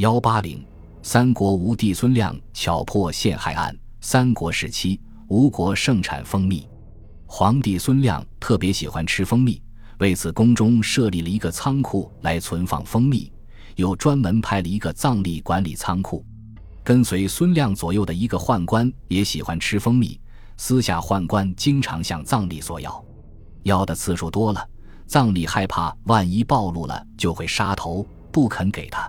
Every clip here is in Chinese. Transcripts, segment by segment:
幺八零，三国吴帝孙亮巧破陷害案。三国时期，吴国盛产蜂蜜，皇帝孙亮特别喜欢吃蜂蜜，为此宫中设立了一个仓库来存放蜂蜜，又专门派了一个藏吏管理仓库。跟随孙亮左右的一个宦官也喜欢吃蜂蜜，私下宦官经常向藏吏索要，要的次数多了，藏吏害怕万一暴露了就会杀头，不肯给他。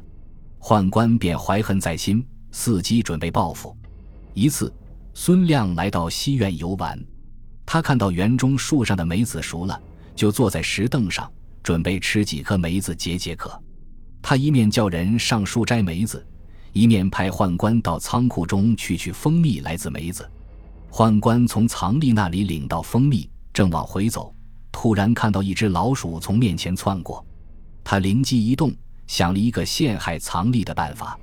宦官便怀恨在心，伺机准备报复。一次，孙亮来到西苑游玩，他看到园中树上的梅子熟了，就坐在石凳上准备吃几颗梅子解解渴。他一面叫人上树摘梅子，一面派宦官到仓库中去取蜂蜜来自梅子。宦官从藏吏那里领到蜂蜜，正往回走，突然看到一只老鼠从面前窜过，他灵机一动。想了一个陷害藏匿的办法，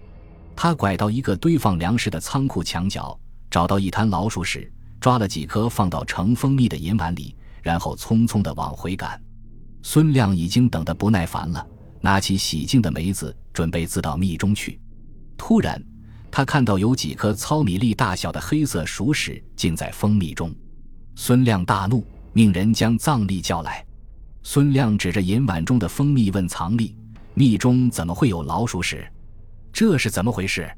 他拐到一个堆放粮食的仓库墙角，找到一滩老鼠屎，抓了几颗放到盛蜂蜜的银碗里，然后匆匆地往回赶。孙亮已经等得不耐烦了，拿起洗净的梅子，准备自到蜜中去。突然，他看到有几颗糙米粒大小的黑色鼠屎浸在蜂蜜中。孙亮大怒，命人将藏吏叫来。孙亮指着银碗中的蜂蜜问藏吏。蜜中怎么会有老鼠屎？这是怎么回事？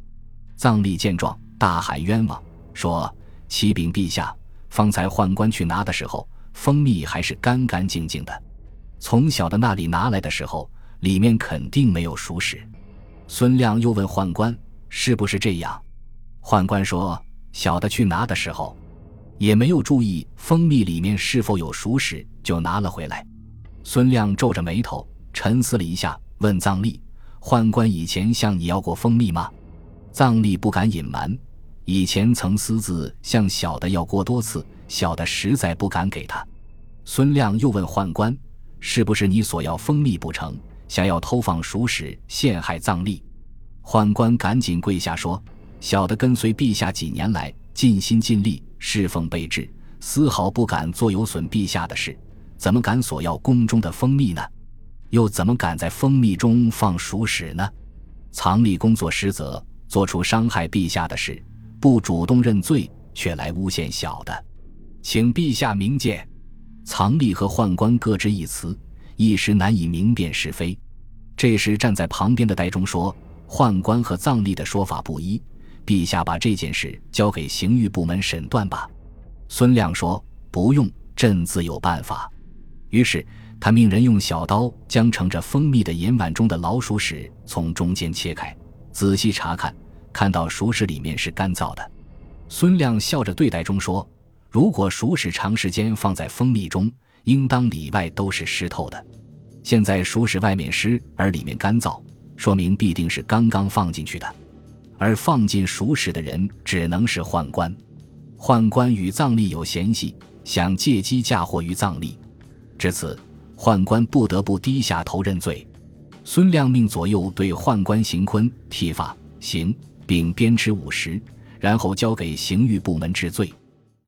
藏吏见状，大喊冤枉，说：“启禀陛下，方才宦官去拿的时候，蜂蜜还是干干净净的。从小的那里拿来的时候，里面肯定没有鼠屎。”孙亮又问宦官：“是不是这样？”宦官说：“小的去拿的时候，也没有注意蜂蜜里面是否有鼠屎，就拿了回来。”孙亮皱着眉头，沉思了一下。问藏历：“宦官以前向你要过蜂蜜吗？”藏历不敢隐瞒，以前曾私自向小的要过多次，小的实在不敢给他。孙亮又问宦官：“是不是你索要蜂蜜不成，想要偷放鼠屎陷害藏历？”宦官赶紧跪下说：“小的跟随陛下几年来，尽心尽力侍奉备至，丝毫不敢做有损陛下的事，怎么敢索要宫中的蜂蜜呢？”又怎么敢在蜂蜜中放鼠屎呢？藏匿工作失责，做出伤害陛下的事，不主动认罪，却来诬陷小的，请陛下明鉴。藏匿和宦官各执一词，一时难以明辨是非。这时站在旁边的戴忠说：“宦官和藏吏的说法不一，陛下把这件事交给刑狱部门审断吧。”孙亮说：“不用，朕自有办法。”于是。他命人用小刀将盛着蜂蜜的银碗中的老鼠屎从中间切开，仔细查看，看到鼠屎里面是干燥的。孙亮笑着对待中说：“如果鼠屎长时间放在蜂蜜中，应当里外都是湿透的。现在鼠屎外面湿而里面干燥，说明必定是刚刚放进去的。而放进鼠屎的人只能是宦官。宦官与藏历有嫌隙，想借机嫁祸于藏历，至此。”宦官不得不低下头认罪，孙亮命左右对宦官邢坤剃发、刑，并鞭笞五十，然后交给刑狱部门治罪。